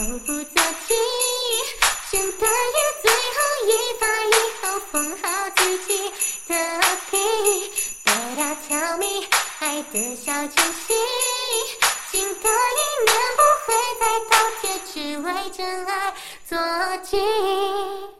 后不做题，审的员最后一发以后封好自己的皮，得到挑米爱的小惊喜，新的一年不会再倒贴，只为真爱做记。